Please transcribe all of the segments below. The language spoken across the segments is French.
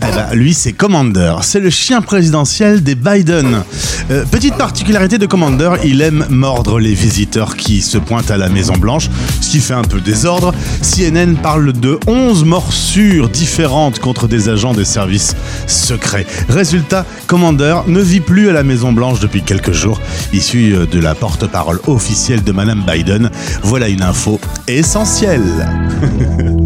Eh ben, lui c'est Commander, c'est le chien présidentiel des Biden. Euh, petite particularité de Commander, il aime mordre les visiteurs qui se pointent à la Maison Blanche, ce qui fait un peu désordre. CNN parle de 11 morsures différentes contre des agents des services secrets. Résultat, Commander ne vit plus à la Maison Blanche depuis quelques jours, issu euh, de la porte-parole officielle de Madame Biden. Voilà une info essentielle.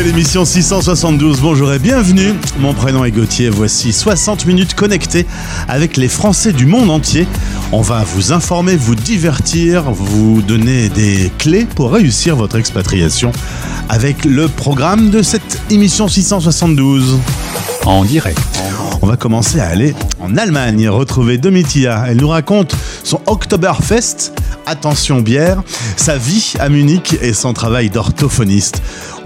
C'est l'émission 672. Bonjour et bienvenue. Mon prénom est Gauthier. Voici 60 minutes connectées avec les Français du monde entier. On va vous informer, vous divertir, vous donner des clés pour réussir votre expatriation avec le programme de cette émission 672. En direct. On va commencer à aller en Allemagne, retrouver Domitia. Elle nous raconte son Oktoberfest, attention bière, sa vie à Munich et son travail d'orthophoniste.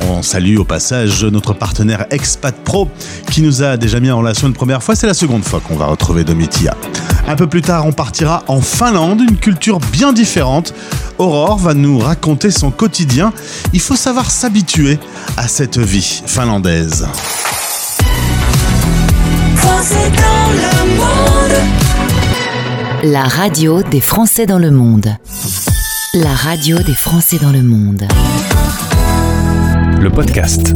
On salue au passage notre partenaire Expat Pro qui nous a déjà mis en relation une première fois. C'est la seconde fois qu'on va retrouver Domitia. Un peu plus tard, on partira en Finlande, une culture bien différente. Aurore va nous raconter son quotidien. Il faut savoir s'habituer à cette vie finlandaise. La radio des Français dans le monde. La radio des Français dans le monde. Le podcast.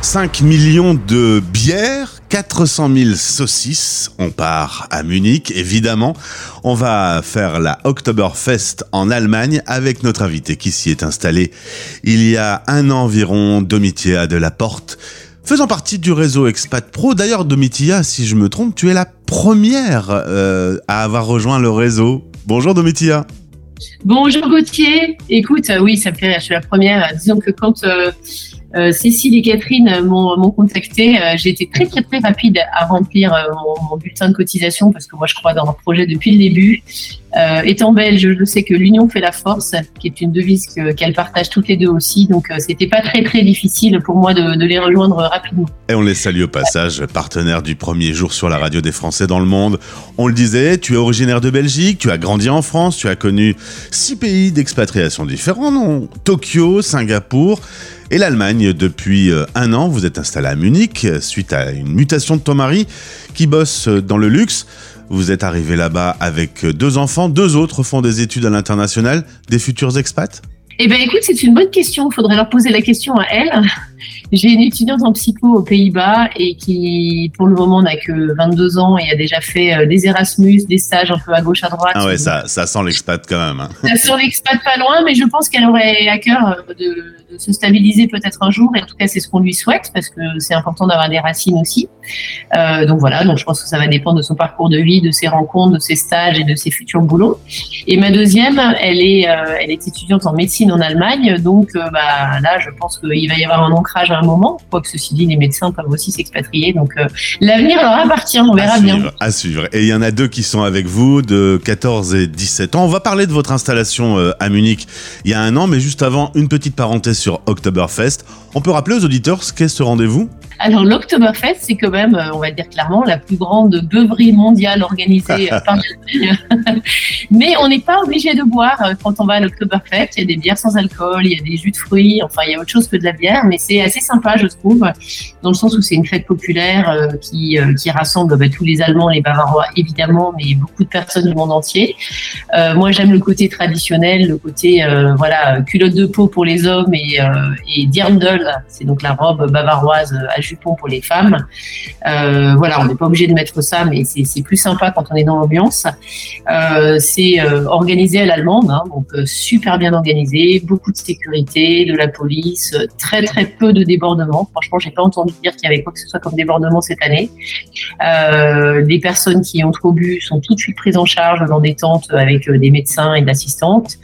5 millions de bières, 400 000 saucisses. On part à Munich, évidemment. On va faire la Oktoberfest en Allemagne avec notre invité qui s'y est installé il y a un an environ, Domitia de la Porte. Faisant partie du réseau Expat Pro, d'ailleurs Domitia, si je me trompe, tu es la première euh, à avoir rejoint le réseau. Bonjour Domitia. Bonjour Gauthier. Écoute, oui, ça me fait rire, je suis la première. Disons que quand euh, euh, Cécile et Catherine m'ont contacté, j'ai été très très très rapide à remplir mon, mon bulletin de cotisation parce que moi je crois dans leur projet depuis le début. Euh, étant belge, je sais que l'union fait la force, qui est une devise que- qu'elles partagent toutes les deux aussi. Donc euh, c'était pas très très difficile pour moi de, de les rejoindre rapidement. Et on les salue au passage, partenaire du premier jour sur la radio des Français dans le monde. On le disait, tu es originaire de Belgique, tu as grandi en France, tu as connu six pays d'expatriation différents, non? Tokyo, Singapour et l'Allemagne. Depuis euh, un an, vous êtes installé à Munich euh, suite à une mutation de ton mari qui bosse euh, dans le luxe. Vous êtes arrivé là-bas avec deux enfants, deux autres font des études à l'international, des futurs expats? Eh ben écoute, c'est une bonne question. Il faudrait leur poser la question à elles. J'ai une étudiante en psycho aux Pays-Bas et qui, pour le moment, n'a que 22 ans et a déjà fait euh, des Erasmus, des stages un peu à gauche à droite. Ah ouais, ça, ça sent l'expat quand même. hein. Ça sur l'expat pas loin, mais je pense qu'elle aurait à cœur euh, de, de se stabiliser peut-être un jour. Et en tout cas, c'est ce qu'on lui souhaite parce que c'est important d'avoir des racines aussi. Euh, donc voilà, donc je pense que ça va dépendre de son parcours de vie, de ses rencontres, de ses stages et de ses futurs boulots. Et ma deuxième, elle est, euh, elle est étudiante en médecine en Allemagne. Donc euh, bah, là, je pense qu'il va y avoir un ancrage à un moment. Quoique ceci dit, les médecins peuvent aussi s'expatrier. Donc euh, l'avenir leur appartient, on verra à bien. à suivre. Et il y en a deux qui sont avec vous, de 14 et 17 ans. On va parler de votre installation euh, à Munich il y a un an, mais juste avant, une petite parenthèse sur Oktoberfest. On peut rappeler aux auditeurs ce qu'est ce rendez-vous? Alors l'Oktoberfest, c'est quand même, euh, on va dire clairement, la plus grande beuverie mondiale organisée par l'Allemagne. Mais on n'est pas obligé de boire quand on va à l'Oktoberfest. Il y a des bières sans alcool, il y a des jus de fruits, enfin il y a autre chose que de la bière, mais c'est assez sympa, je trouve, dans le sens où c'est une fête populaire euh, qui, euh, qui rassemble bah, tous les Allemands, les Bavarois évidemment, mais beaucoup de personnes du monde entier. Euh, moi j'aime le côté traditionnel, le côté voilà culotte de peau pour les hommes et, et dirndl, c'est donc la robe bavaroise à jupon pour les femmes. Voilà, on n'est pas obligé de mettre ça, mais c'est plus sympa quand on est dans l'ambiance. C'est organisé à l'allemande, hein, donc super bien organisé, beaucoup de sécurité, de la police, très très peu de débordements. Franchement, j'ai pas entendu dire qu'il y avait quoi que ce soit comme débordement cette année. Euh, les personnes qui ont trop bu sont tout de suite prises en charge dans des tentes avec euh, des médecins et d'assistantes.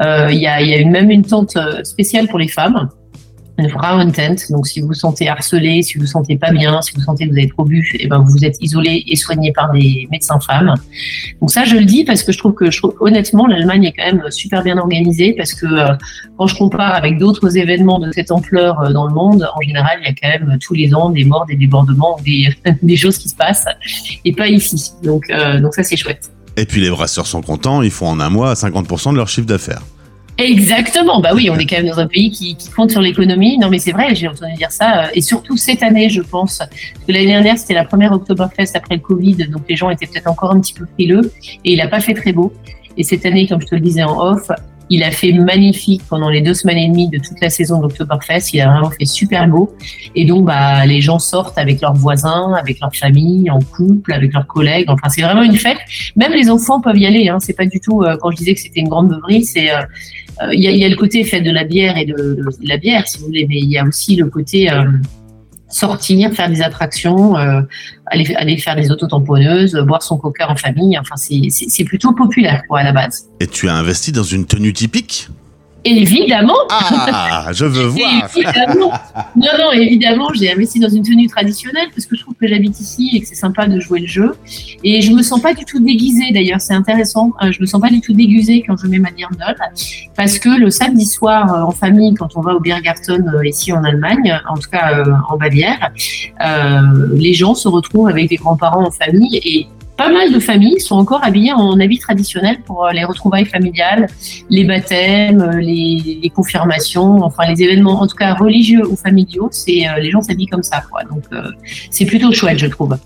Euh, Il y a, même une tente euh, spéciale pour les femmes. Une brown tent. Donc, si vous vous sentez harcelé, si vous vous sentez pas bien, si vous sentez que vous avez trop bu, et ben, vous êtes isolé et soigné par des médecins femmes. Donc, ça, je le dis parce que je trouve que, honnêtement, l'Allemagne est quand même super bien organisée parce que euh, quand je compare avec d'autres événements de cette ampleur euh, dans le monde, en général, il y a quand même tous les ans des morts, des débordements, des, des choses qui se passent et pas ici. Donc, euh, donc ça, c'est chouette. Et puis les brasseurs sont contents, ils font en un mois 50% de leur chiffre d'affaires. Exactement, bah oui, on est quand même dans un pays qui, qui compte sur l'économie. Non mais c'est vrai, j'ai entendu dire ça, euh, et surtout cette année, je pense. Que l'année dernière, c'était la première Oktoberfest après le Covid, donc les gens étaient peut-être encore un petit peu frileux, et il n'a pas fait très beau. Et cette année, comme je te le disais en off, il a fait magnifique pendant les deux semaines et demie de toute la saison d'Octoberfest. Il a vraiment fait super beau. Et donc, bah, les gens sortent avec leurs voisins, avec leur famille, en couple, avec leurs collègues. Enfin, c'est vraiment une fête. Même les enfants peuvent y aller. Hein. C'est pas du tout, euh, quand je disais que c'était une grande beuverie, c'est, euh, il y, a, le côté fête de la bière et de, la bière, si vous voulez, mais il y a aussi le côté sortir, faire des attractions, euh, aller, aller faire des autotamponneuses, boire son coca en famille. Enfin, c'est plutôt populaire quoi, à la base. Et tu as investi dans une tenue typique? Évidemment. Ah, je veux voir. évidemment. Non, non, évidemment, j'ai investi dans une tenue traditionnelle parce que je trouve que j'habite ici et que c'est sympa de jouer le jeu. Et je me sens pas du tout déguisée d'ailleurs, c'est intéressant. Euh, je me sens pas du tout déguisée quand je mets ma dirndl parce que le samedi soir euh, en famille, quand on va au Biergarten euh, ici en Allemagne, en tout cas en Bavière, les gens se retrouvent avec des grands-parents en famille et pas mal de familles sont encore habillées en habits traditionnels pour euh, les retrouvailles familiales, les baptêmes, euh, les, confirmations, enfin les événements, en tout cas religieux ou familiaux. C'est euh, les gens s'habillent comme ça. Donc c'est plutôt chouette, je trouve.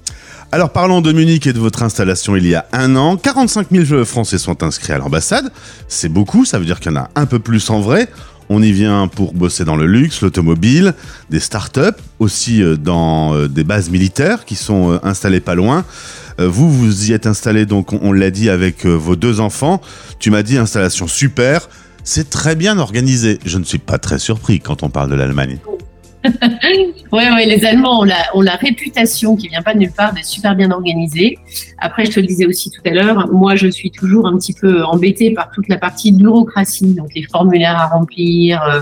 Alors parlons de Munich et de votre installation il y a un an. 45 000 Français sont inscrits à l'ambassade. C'est beaucoup, ça veut dire qu'il y en a un peu plus en vrai. On y vient pour bosser dans le luxe, l'automobile, des startups, aussi dans des bases militaires qui sont installées pas loin. Euh, vous, vous y êtes installé, donc on, l'a dit, avec euh, vos deux enfants. Tu m'as dit installation super. C'est très bien organisé. Je ne suis pas très surpris quand on parle de l'Allemagne. Oui, ouais, les Allemands ont la, réputation qui vient pas de nulle part d'être super bien organisés. Après, je te le disais aussi tout à l'heure, moi, je suis toujours un petit peu embêtée par toute la partie bureaucratie, donc les formulaires à remplir, euh,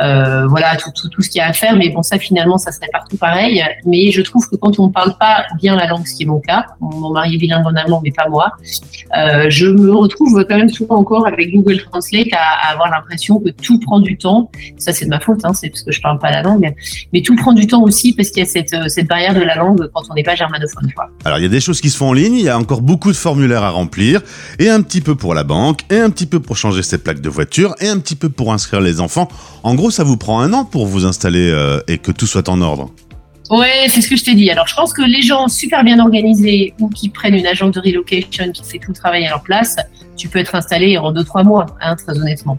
euh, voilà, tout, ce qu'il y a à faire. Mais bon, ça, finalement, ça serait partout pareil. Mais je trouve que quand on parle pas bien la langue, ce qui est mon cas, mon mari est bilingue en allemand, mais pas moi, euh, je me retrouve quand même souvent encore avec Google Translate à, à avoir l'impression que tout prend du temps. Ça, c'est de ma faute, hein, c'est parce que je parle pas la langue mais tout prend du temps aussi parce qu'il y a cette, euh, barrière de la langue quand on n'est pas germanophone. Alors il y a des choses qui se font en ligne, il y a encore beaucoup de formulaires à remplir, et un petit peu pour la banque, et un petit peu pour changer ses plaques de voiture, et un petit peu pour inscrire les enfants. En gros, ça vous prend un an pour vous installer euh, et que tout soit en ordre. Ouais, c'est ce que je t'ai dit. Alors, je pense que les gens super bien organisés ou qui prennent une agence de relocation qui fait tout le travail à leur place, tu peux être installé en deux trois mois, hein, très honnêtement.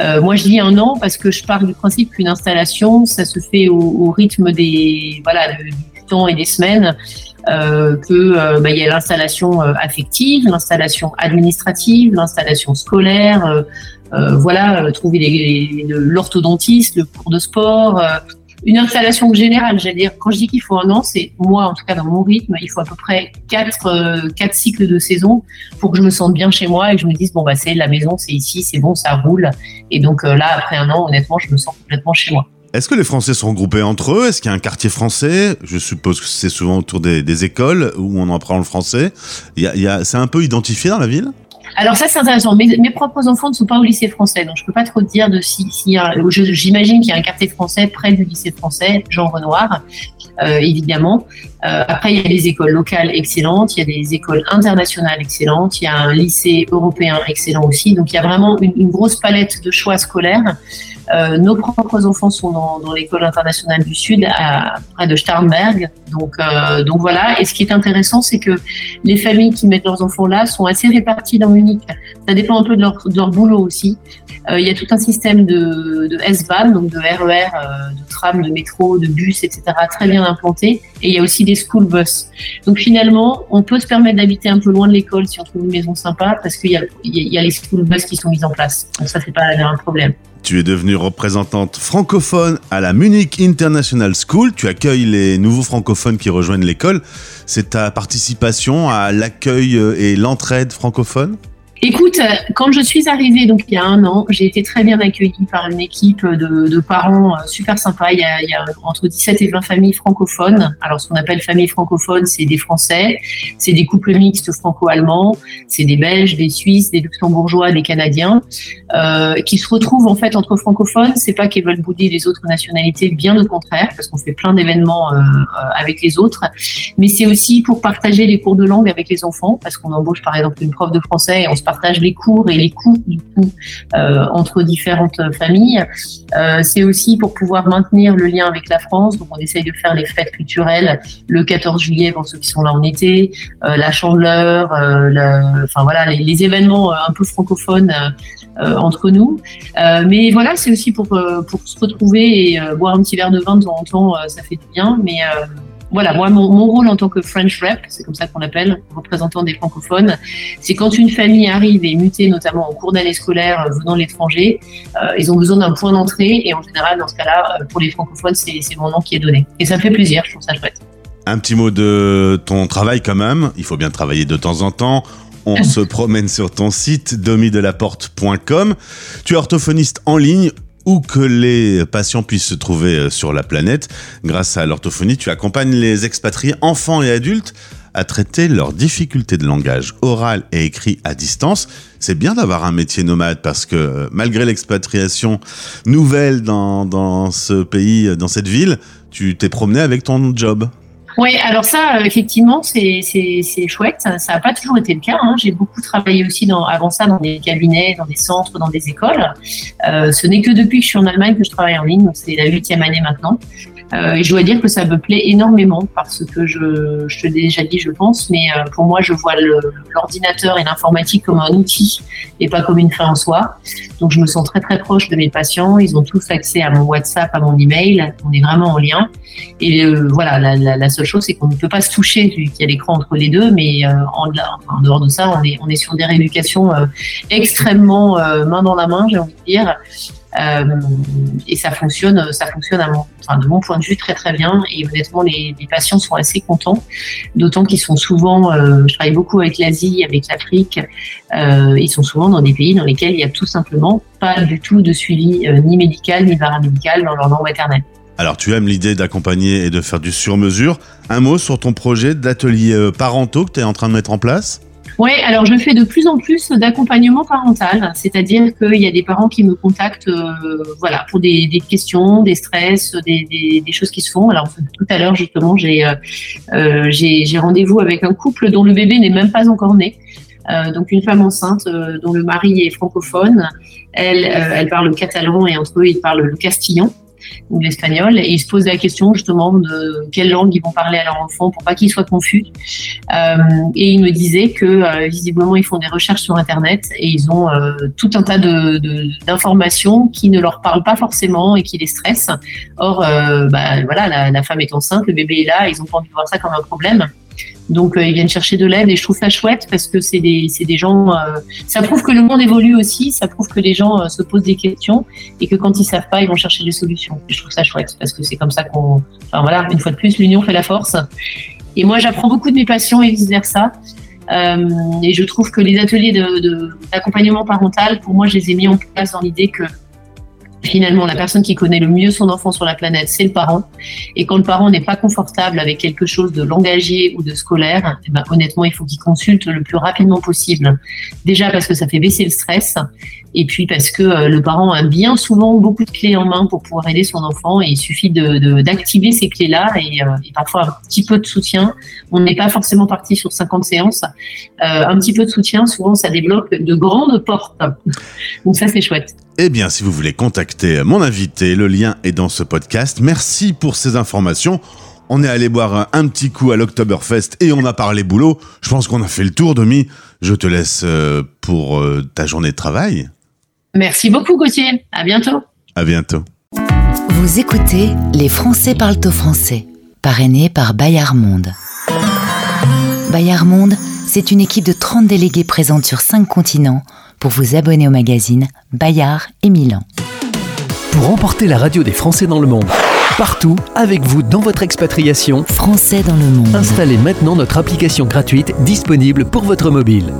Euh, moi, je dis un an parce que je pars du principe qu'une installation, ça se fait au, au rythme des voilà du temps et des semaines. Euh, que euh, bah, il y a l'installation euh, affective, l'installation administrative, l'installation scolaire. Euh, voilà, trouver l'orthodontiste, le cours de sport une installation générale, j'allais dire. Quand je dis qu'il faut un an, c'est moi, en tout cas dans mon rythme, il faut à peu près quatre, euh, quatre cycles de saison pour que je me sente bien chez moi et que je me dise bon bah c'est la maison, c'est ici, c'est bon, ça roule. Et donc euh, là, après un an, honnêtement, je me sens complètement chez moi. Est-ce que les Français sont regroupés entre eux? Est-ce qu'il y a un quartier français? Je suppose que c'est souvent autour des, écoles où on apprend le français. Y a, c'est un peu identifié dans la ville? Alors ça c'est intéressant. Mes, mes, propres enfants ne sont pas au lycée français, donc je peux pas trop dire de si, si j'imagine qu'il y a un quartier français près du lycée français, Jean Renoir, euh, évidemment. Euh, après il y a des écoles locales excellentes, il y a des écoles internationales excellentes, il y a un lycée européen excellent aussi. Donc il y a vraiment une, grosse palette de choix scolaires. Euh, nos propres enfants sont dans, l'école internationale du Sud, près de Starnberg. Donc, euh, donc voilà. Et ce qui est intéressant, c'est que les familles qui mettent leurs enfants là sont assez réparties dans Munich. Ça dépend un peu de leur, boulot aussi. Il y a tout un système de, de S-Bahn, donc de RER, euh, de tram, de métro, de bus, etc., très bien implanté. Et il y a aussi des school bus. Donc finalement, on peut se permettre d'habiter un peu loin de l'école si on trouve une maison sympa, parce qu'il y a, les school bus qui sont mis en place. Donc ça, c'est pas un problème. Tu es devenue représentante francophone à la Munich International School. Tu accueilles les nouveaux francophones qui rejoignent l'école. C'est ta participation à l'accueil et l'entraide francophone? Écoute, quand je suis arrivée, donc il y a un an, j'ai été très bien accueillie par une équipe de, parents euh, super sympas. Il y, a, entre 17 et 20 familles francophones. Alors, ce qu'on appelle familles francophones, c'est des Français, c'est des couples mixtes franco-allemands, c'est des Belges, des Suisses, des Luxembourgeois, des Canadiens, euh, qui se retrouvent en fait entre francophones. C'est pas qu'ils veulent bouder les autres nationalités, bien au contraire, parce qu'on fait plein d'événements euh, avec les autres. Mais c'est aussi pour partager les cours de langue avec les enfants, parce qu'on embauche par exemple une prof de français et on se partage les cours et les coûts du coup euh, entre différentes familles. Euh, c'est aussi pour pouvoir maintenir le lien avec la France. Donc on essaye de faire les fêtes culturelles le 14 juillet pour ceux qui sont là en été, euh, la Chandeleur, le, enfin voilà les, les, événements un peu francophones entre nous. mais voilà, c'est aussi pour pour se retrouver et boire un petit verre de vin de temps en temps, ça fait du bien. Mais voilà, moi, mon, mon, rôle en tant que French Rep, c'est comme ça qu'on l'appelle, représentant des francophones, c'est quand une famille arrive et est mutée, notamment en cours d'année scolaire euh, venant de l'étranger, euh, ils ont besoin d'un point d'entrée et en général, dans ce cas-là, euh, pour les francophones, c'est mon nom qui est donné. Et ça me fait plaisir, je trouve ça chouette. Un petit mot de ton travail quand même. Il faut bien travailler de temps en temps. On se promène sur ton site domidelaporte.com. Tu es orthophoniste en ligne où que les patients puissent se trouver euh, sur la planète. Grâce à l'orthophonie, tu accompagnes les expatriés, enfants et adultes, à traiter leurs difficultés de langage oral et écrit à distance. C'est bien d'avoir un métier nomade parce que euh, malgré l'expatriation nouvelle dans, dans ce pays, dans cette ville, tu t'es promené avec ton job. Oui, alors ça, euh, effectivement, c'est chouette. Ça n'a pas toujours été le cas. Hein. J'ai beaucoup travaillé aussi dans, avant ça dans des cabinets, dans des centres, dans des écoles. Euh, ce n'est que depuis que je suis en Allemagne que je travaille en ligne, c'est la huitième année maintenant. Euh, et je dois dire que ça me plaît énormément parce que je, je te l'ai déjà dit, je pense, mais euh, pour moi, je vois l'ordinateur et l'informatique comme un outil et pas comme une fin en soi. Donc, je me sens très très proche de mes patients. Ils ont tous accès à mon WhatsApp, à mon email. On est vraiment en lien. Et euh, voilà, la, la, la, seule chose, c'est qu'on ne peut pas se toucher vu qu'il y a l'écran entre les deux, mais euh, en, dehors de ça, on est, on est sur des rééducations extrêmement main dans la main, j'ai envie de dire. Euh, et ça fonctionne, ça fonctionne à mon, de mon point de vue très très bien. Et honnêtement, les, patients sont assez contents, d'autant qu'ils sont souvent, euh, je travaille beaucoup avec l'Asie, avec l'Afrique, euh, ils sont souvent dans des pays dans lesquels il y a tout simplement pas du tout de suivi ni médical ni paramédical dans leur langue maternelle. Alors tu aimes l'idée d'accompagner et de faire du sur-mesure. Un mot sur ton projet d'atelier parentaux que tu es en train de mettre en place? Oui, alors je fais de plus en plus d'accompagnement parental, c'est-à-dire qu'il y a des parents qui me contactent euh, voilà, pour des, questions, des stress, des, des, des, choses qui se font. Alors tout à l'heure, justement, j'ai euh, euh rendez-vous avec un couple dont le bébé n'est même pas encore né. Euh, donc une femme enceinte euh, dont le mari est francophone, elle, euh, elle parle le catalan et entre eux ils parlent le castillon ou l'espagnol, et ils se posent la question justement de quelle langue ils vont parler à leur enfant pour pas qu'ils soient confus. Euh, et ils me disaient que euh, visiblement ils font des recherches sur Internet et ils ont euh, tout un tas d'informations de, qui ne leur parlent pas forcément et qui les stressent. Or, bah, voilà, la, la, femme est enceinte, le bébé est là, ils ont pas envie de voir ça comme un problème. Donc euh, ils viennent chercher de l'aide et je trouve ça chouette parce que c'est des, des gens. Euh, ça prouve que le monde évolue aussi, ça prouve que les gens euh, se posent des questions et que quand ils savent pas, ils vont chercher des solutions. Je trouve ça chouette parce que c'est comme ça qu'on. Enfin voilà, une fois de plus, l'union fait la force. Et moi, j'apprends beaucoup de mes patients et vice versa. Et je trouve que les ateliers d'accompagnement de, parental, pour moi, je les ai mis en place dans l'idée que Finalement, la personne qui connaît le mieux son enfant sur la planète, c'est le parent. Et quand le parent n'est pas confortable avec quelque chose de langagier ou de scolaire, eh ben, honnêtement, il faut qu'il consulte le plus rapidement possible. Déjà parce que ça fait baisser le stress, et puis parce que euh, le parent a bien souvent beaucoup de clés en main pour pouvoir aider son enfant, et il suffit d'activer de, de, ces clés-là, et, euh, et, parfois un petit peu de soutien. On n'est pas forcément parti sur 50 séances. Euh, un petit peu de soutien, souvent, ça débloque de grandes portes. Donc ça, c'est chouette. Eh bien, si vous voulez contacter mon invité, le lien est dans ce podcast. Merci pour ces informations. On est allé boire un petit coup à l'Octoberfest et on a parlé boulot. Je pense qu'on a fait le tour, Demi. Je te laisse euh, pour euh, ta journée de travail. Merci beaucoup, Gauthier. À bientôt. À bientôt. Vous écoutez Les Français parlent au français, parrainé par Bayard Monde. Bayard Monde, c'est une équipe de 30 délégués présentes sur 5 continents pour vous abonner au magazine Bayard et Milan. Pour emporter la radio des Français dans le monde, partout, avec vous dans votre expatriation. Français dans le monde. Installez maintenant notre application gratuite disponible pour votre mobile.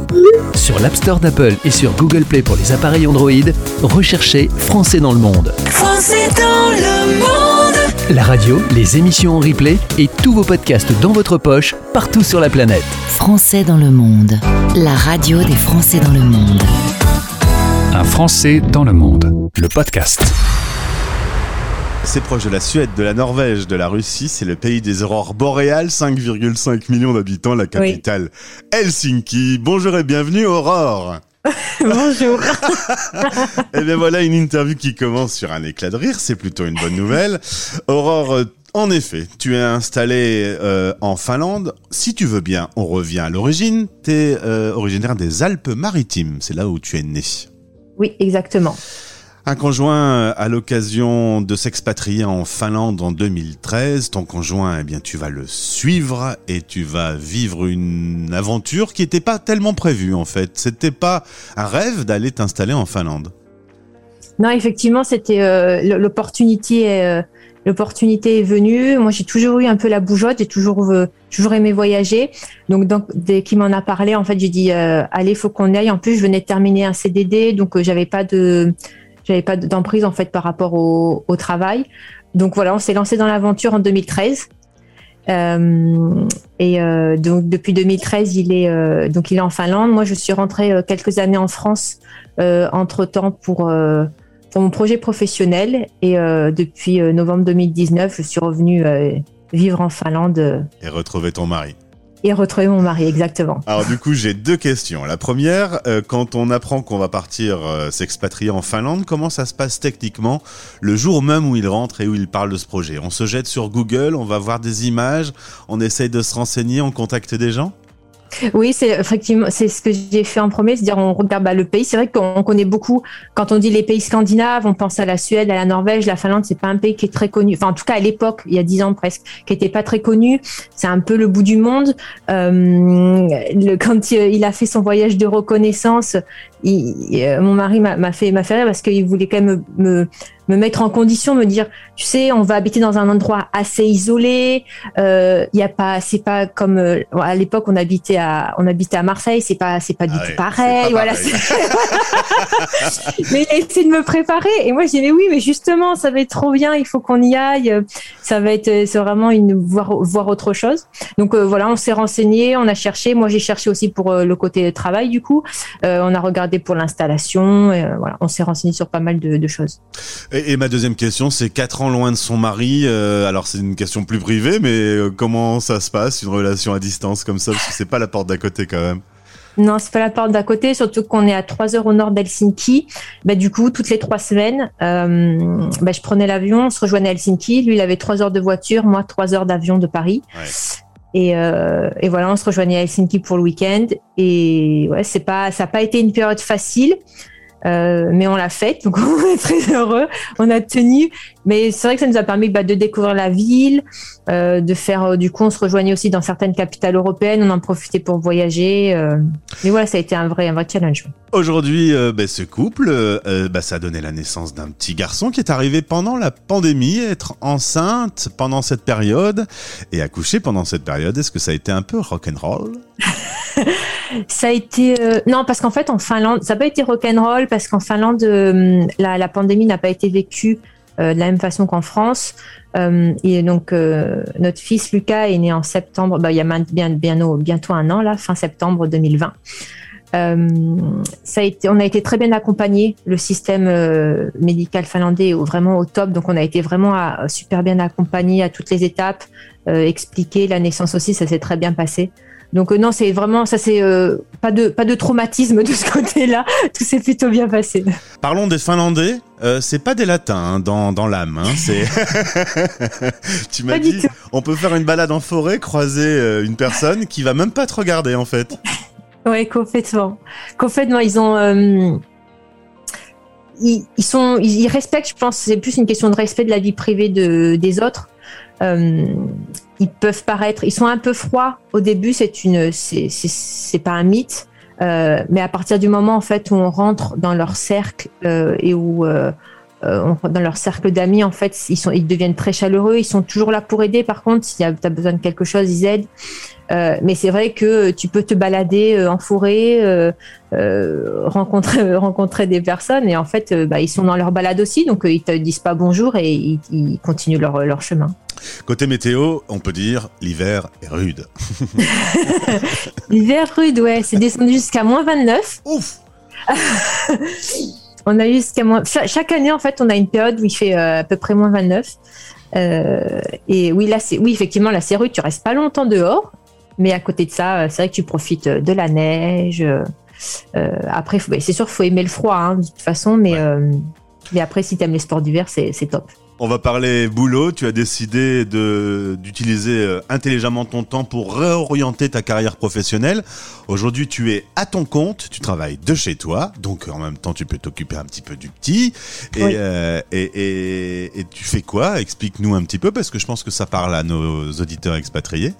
Sur l'App Store d'Apple et sur Google Play pour les appareils Android, recherchez Français dans le monde. Français dans le monde. La radio, les émissions en replay et tous vos podcasts dans votre poche, partout sur la planète. Français dans le monde. La radio des Français dans le monde. Un Français dans le monde. Le podcast. C'est proche de la Suède, de la Norvège, de la Russie. C'est le pays des aurores boréales, 5,5 millions d'habitants, la capitale Helsinki. Bonjour et bienvenue Aurore. Bonjour. Et bien voilà une interview qui commence sur un éclat de rire, c'est plutôt une bonne nouvelle. Aurore, euh, en effet, tu es installée euh, en Finlande. Si tu veux bien, on revient à l'origine. Tu es originaire des Alpes-Maritimes, c'est là où tu es né. Oui, exactement. Un conjoint à l'occasion de s'expatrier en Finlande en 2013. Ton conjoint, eh bien, tu vas le suivre et tu vas vivre une aventure qui n'était pas tellement prévue en fait. C'était pas un rêve d'aller t'installer en Finlande. Non, effectivement, c'était euh, l'opportunité. Euh, l'opportunité est venue. Moi, j'ai toujours eu un peu la bougeotte. J'ai toujours euh, toujours aimé voyager. Donc, donc dès qu'il m'en a parlé, en fait, j'ai dit euh, allez, faut qu'on aille. En plus, je venais de terminer un CDD, donc euh, j'avais pas de j'avais pas d'emprise en fait par rapport au, au travail. Donc voilà, on s'est lancé dans l'aventure en 2013. Euh, et euh, donc depuis 2013, il est euh, donc il est en Finlande. Moi, je suis rentrée euh, quelques années en France entre temps pour pour mon projet professionnel. Et depuis novembre 2019, je suis revenue vivre en Finlande. Et retrouver ton mari et retrouver mon mari, exactement. Alors du coup, j'ai deux questions. La première, euh, quand on apprend qu'on va partir euh, s'expatrier en Finlande, comment ça se passe techniquement le jour même où il rentre et où il parle de ce projet? On se jette sur Google, on va voir des images, on essaye de se renseigner, on contacte des gens? Oui, c'est effectivement c'est ce que j'ai fait en premier, c'est-à-dire on regarde bah, le pays. C'est vrai qu'on connaît beaucoup. Quand on dit les pays scandinaves, on pense à la Suède, à la Norvège, la Finlande. C'est pas un pays qui est très connu. Enfin, en tout cas à l'époque, il y a dix ans presque, qui était pas très connu. C'est un peu le bout du monde. Euh, le, quand il a fait son voyage de reconnaissance, il, euh, mon mari m'a fait m'a fait rire parce qu'il voulait quand même me, me me mettre en condition, me dire, tu sais, on va habiter dans un endroit assez isolé. Il euh, y a pas, c'est pas comme euh, à l'époque on habitait à, on habitait à Marseille, c'est pas, c'est pas du Ah tout pareil. voilà. pareil. mais il a essayé de me préparer et moi j'ai dit mais oui, mais justement, ça va être trop bien. Il faut qu'on y aille. Ça va être, c'est vraiment une voir voir autre chose. Donc euh, voilà, on s'est renseigné, on a cherché. Moi j'ai cherché aussi pour le côté travail du coup. On a regardé pour l'installation. et, euh, voilà, on s'est renseigné sur pas mal de, de choses. Et, et ma deuxième question, c'est quatre ans loin de son mari. euh, alors c'est une question plus privée, mais euh, comment ça se passe une relation à distance comme ça Parce que c'est pas la porte d'à côté quand même. Non, c'est pas la porte d'à côté, surtout qu'on est à 3 heures au nord d'Helsinki. Bah, du coup, toutes les trois semaines, euh, bah, je prenais l'avion, on se rejoignait à Helsinki. Lui, il avait 3 heures de voiture, moi 3 heures d'avion de Paris. Ouais. Et, euh, et voilà, on se rejoignait à Helsinki pour le week-end. Et ouais, c'est pas, ça n'a pas été une période facile. Euh, mais on l'a faite, donc on est très heureux. On a tenu, mais c'est vrai que ça nous a permis bah, de découvrir la ville, euh, de faire. euh, du coup, on se rejoignait aussi dans certaines capitales européennes. On en profitait pour voyager. euh. mais voilà, ça a été un vrai, un vrai challenge. Aujourd'hui, euh, ben, ce couple, ben, ça a donné la naissance d'un petit garçon qui est arrivé pendant la pandémie, être enceinte pendant cette période et accoucher pendant cette période. Est-ce que ça a été un peu rock'n'roll? Ça a été euh, non parce qu'en fait en Finlande ça n'a pas été rock'n'roll parce qu'en Finlande euh, la, la pandémie n'a pas été vécue euh, de la même façon qu'en France Euh, et donc euh, notre fils Lucas est né en septembre bah, il y a bientôt un an là fin septembre 2020 Euh, ça a été, on a été très bien accompagné. Le système médical finlandais est vraiment au top, donc on a été vraiment super bien accompagné à toutes les étapes, expliqué la naissance aussi, ça s'est très bien passé. Donc non, c'est vraiment ça, c'est pas de pas de traumatisme de ce côté-là. Tout s'est plutôt bien passé. Parlons des Finlandais. Euh, c'est pas des Latins hein, dans, dans l'âme. Hein, c'est. tu m'as dit, on peut faire une balade en forêt, croiser euh, une personne qui va même pas te regarder en fait. Ouais, complètement. Complètement, ils ont. euh, ils, ils sont, ils, ils respectent. Je pense, c'est plus une question de respect de la vie privée de, des autres. Euh, ils peuvent paraître, ils sont un peu froids au début. C'est une, c'est, c'est, c'est pas un mythe. Euh, mais à partir du moment en fait où on rentre dans leur cercle euh, et où euh, euh, dans leur cercle d'amis, en fait, ils, sont, ils deviennent très chaleureux. Ils sont toujours là pour aider. Par contre, si tu as besoin de quelque chose, ils aident. Euh, mais c'est vrai que tu peux te balader en forêt, rencontrer, rencontrer des personnes. Et en fait, bah, ils sont dans leur balade aussi. Donc, ils te disent pas bonjour et ils, ils continuent leur, leur chemin. Côté météo, on peut dire l'hiver est rude. L'hiver rude, ouais, c'est descendu jusqu'à moins 29. Ouf On a eu jusqu'à moins. Cha- Chaque année, en fait, on a une période où il fait euh, à peu près moins 29. Euh, et oui, là, c'est oui, effectivement, là, c'est rude. Tu restes pas longtemps dehors, mais à côté de ça, euh, c'est vrai que tu profites de la neige. euh, après, bah, c'est sûr, faut aimer le froid, hein, de toute façon, mais Ouais. euh, mais après, si t'aimes les sports d'hiver, c'est top. On va parler boulot. Tu as décidé de- d'utiliser euh, intelligemment ton temps pour réorienter ta carrière professionnelle. Aujourd'hui, tu es à ton compte, tu travailles de chez toi, donc en même temps, tu peux t'occuper un petit peu du petit. Et, Oui. euh, et, et- et tu fais quoi? Explique-nous un petit peu, parce que je pense que ça parle à nos auditeurs expatriés.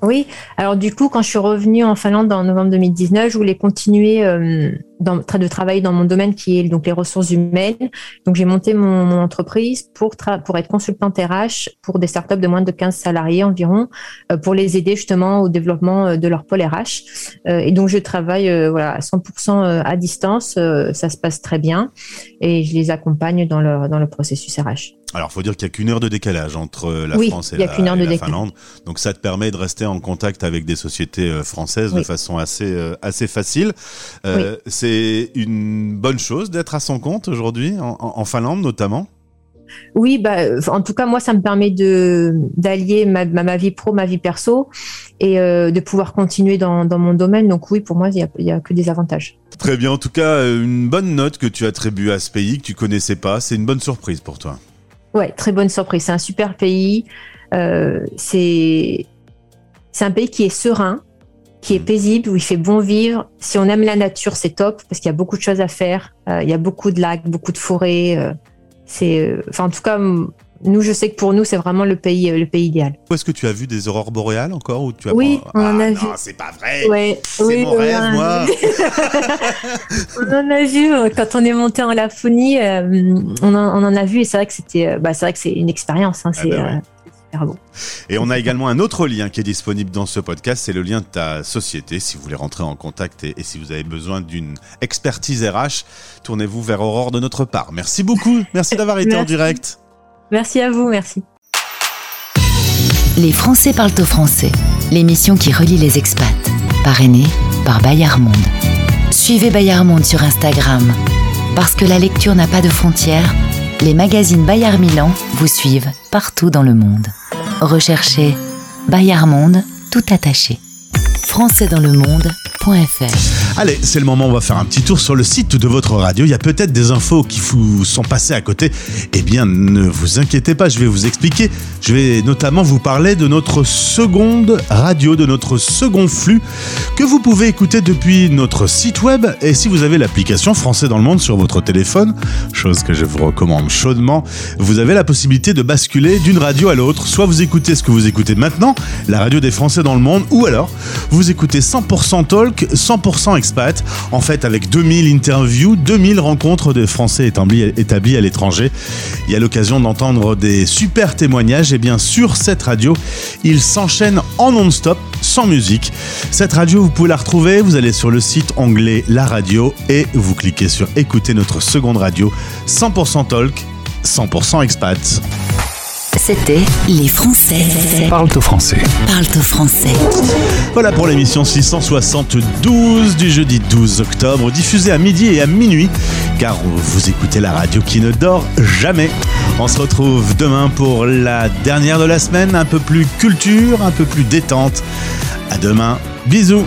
Oui, alors du coup, quand je suis revenue en Finlande en novembre 2019, je voulais continuer euh, dans, de travailler dans mon domaine qui est donc les ressources humaines. Donc j'ai monté mon, mon entreprise pour, pour être consultante RH pour des startups de moins de 15 salariés environ, euh, pour les aider justement au développement euh, de leur pôle RH. Euh, et donc je travaille euh, voilà, à 100% à distance, euh, ça se passe très bien et je les accompagne dans leur, dans le processus RH. Alors, faut dire qu'il y a qu'une heure de décalage entre la Oui, France et il la, et la. Finlande. Donc, ça te permet de rester en contact avec des sociétés euh, françaises de façon assez euh, assez facile. Euh, C'est une bonne chose d'être à son compte aujourd'hui, en, Finlande notamment? Oui, bah, euh, en tout cas, moi, ça me permet de d'allier ma, ma, ma vie pro, ma vie perso, et euh, de pouvoir continuer dans, dans mon domaine. Donc oui, pour moi, il y a, il a que des avantages. Très bien. En tout cas, euh, une bonne note que tu attribues à ce pays que tu connaissais pas. C'est une bonne surprise pour toi. Ouais, très bonne surprise. C'est un super pays. Euh, c'est un pays qui est serein, qui est Mm. paisible, où il fait bon vivre. Si on aime la nature, c'est top parce qu'il y a beaucoup de choses à faire. Euh, il y a beaucoup de lacs, beaucoup de forêts. euh, c'est, enfin, en tout cas, nous, je sais que pour nous, c'est vraiment le pays, euh, le pays idéal. Où est-ce que tu as vu des aurores boréales encore ou tu as Oui, pas- on en Ah a non, vu. c'est pas vrai. Ouais, C'est oui, mon rêve, on en a moi. vu. on en a vu euh, quand on est monté en Laponie, euh, on, en, on en a vu et c'est vrai que c'était, euh, bah, c'est vrai que c'est une expérience. Hein, c'est ouais. euh, c'est super beau. Et on a également un autre lien qui est disponible dans ce podcast, c'est le lien de ta société. Si vous voulez rentrer en contact et, et si vous avez besoin d'une expertise RH, tournez-vous vers Aurore de notre part. Merci beaucoup, merci d'avoir été en direct. Merci à vous, merci. Les Français parlent au français, l'émission qui relie les expats, parrainée par Bayard Monde. Suivez Bayard Monde sur Instagram. Parce que la lecture n'a pas de frontières, les magazines Bayard Milan vous suivent partout dans le monde. Recherchez Bayard Monde tout attaché. françaisdanslemonde.fr Allez, c'est le moment, on va faire un petit tour sur le site de votre radio. Il y a peut-être des infos qui vous sont passées à côté. Eh bien, ne vous inquiétez pas, je vais vous expliquer. Je vais notamment vous parler de notre seconde radio, de notre second flux que vous pouvez écouter depuis notre site web. Et si vous avez l'application Français dans le monde sur votre téléphone, chose que je vous recommande chaudement, vous avez la possibilité de basculer d'une radio à l'autre. Soit vous écoutez ce que vous écoutez maintenant, la radio des Français dans le monde, ou alors vous écoutez 100% talk, 100% expat. En fait, avec 2000 interviews, 2000 rencontres de Français établis, à l'étranger. Il y a l'occasion d'entendre des super témoignages. Et bien sur cette radio, il s'enchaîne en non-stop, sans musique. Cette radio, vous pouvez la retrouver. Vous allez sur le site anglais La Radio et vous cliquez sur écouter notre seconde radio 100% talk, 100% expat. C'était Les Français Parle au français. parlent au français. Voilà pour l'émission 672 du jeudi 12 octobre, diffusée à midi et à minuit, car vous écoutez la radio qui ne dort jamais. On se retrouve demain pour la dernière de la semaine, un peu plus culture, un peu plus détente. À demain, bisous